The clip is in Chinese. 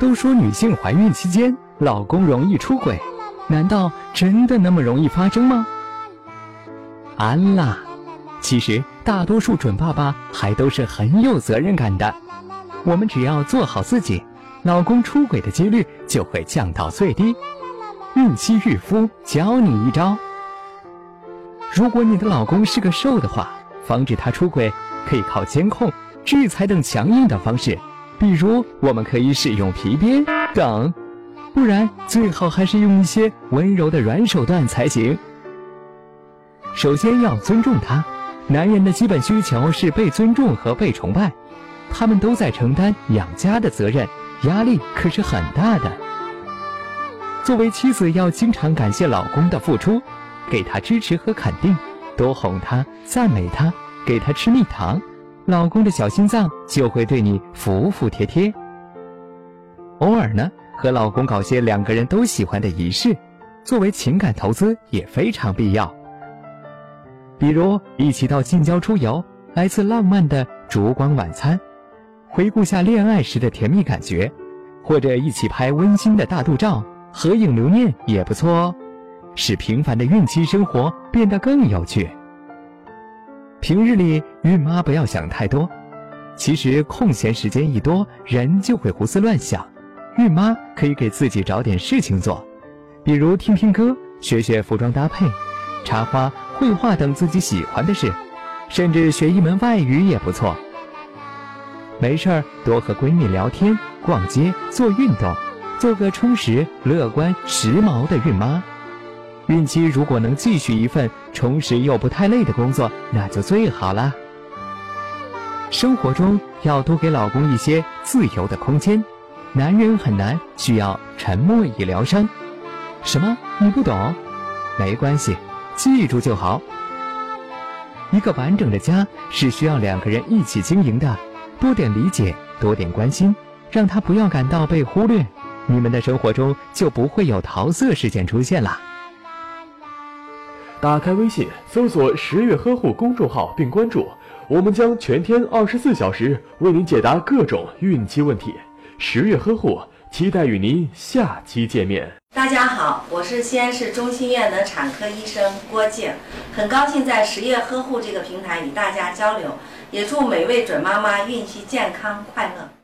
都说女性怀孕期间老公容易出轨，难道真的那么容易发生吗？安啦，其实大多数准爸爸还都是很有责任感的。我们只要做好自己，老公出轨的几率就会降到最低。孕期孕夫教你一招：如果你的老公是个瘦的话，防止他出轨，可以靠监控、制裁等强硬的方式，比如我们可以使用皮鞭等，不然最好还是用一些温柔的软手段才行。首先要尊重他，男人的基本需求是被尊重和被崇拜，他们都在承担养家的责任，压力可是很大的。作为妻子，要经常感谢老公的付出，给他支持和肯定，多哄他、赞美他，给他吃蜜糖，老公的小心脏就会对你服服帖帖。偶尔呢，和老公搞些两个人都喜欢的仪式，作为情感投资也非常必要。比如一起到近郊出游，来次浪漫的烛光晚餐，回顾下恋爱时的甜蜜感觉，或者一起拍温馨的大肚照，合影留念也不错哦，使平凡的孕期生活变得更有趣。平日里孕妈不要想太多，其实空闲时间一多，人就会胡思乱想，孕妈可以给自己找点事情做，比如听听歌，学学服装搭配。插花、绘画等自己喜欢的事，甚至学一门外语也不错。没事儿多和闺蜜聊天、逛街、做运动，做个充实、乐观、时髦的孕妈。孕期如果能继续一份充实又不太累的工作，那就最好啦。生活中要多给老公一些自由的空间，男人很难，需要沉默以疗伤。什么？你不懂？没关系。记住就好。一个完整的家是需要两个人一起经营的，多点理解，多点关心，让他不要感到被忽略，你们的生活中就不会有桃色事件出现了。打开微信，搜索“十月呵护”公众号并关注，我们将全天二十四小时为您解答各种孕期问题。十月呵护。期待与您下期见面。大家好，我是西安市中心医院的产科医生郭静，很高兴在十月呵护这个平台与大家交流，也祝每位准妈妈孕期健康快乐。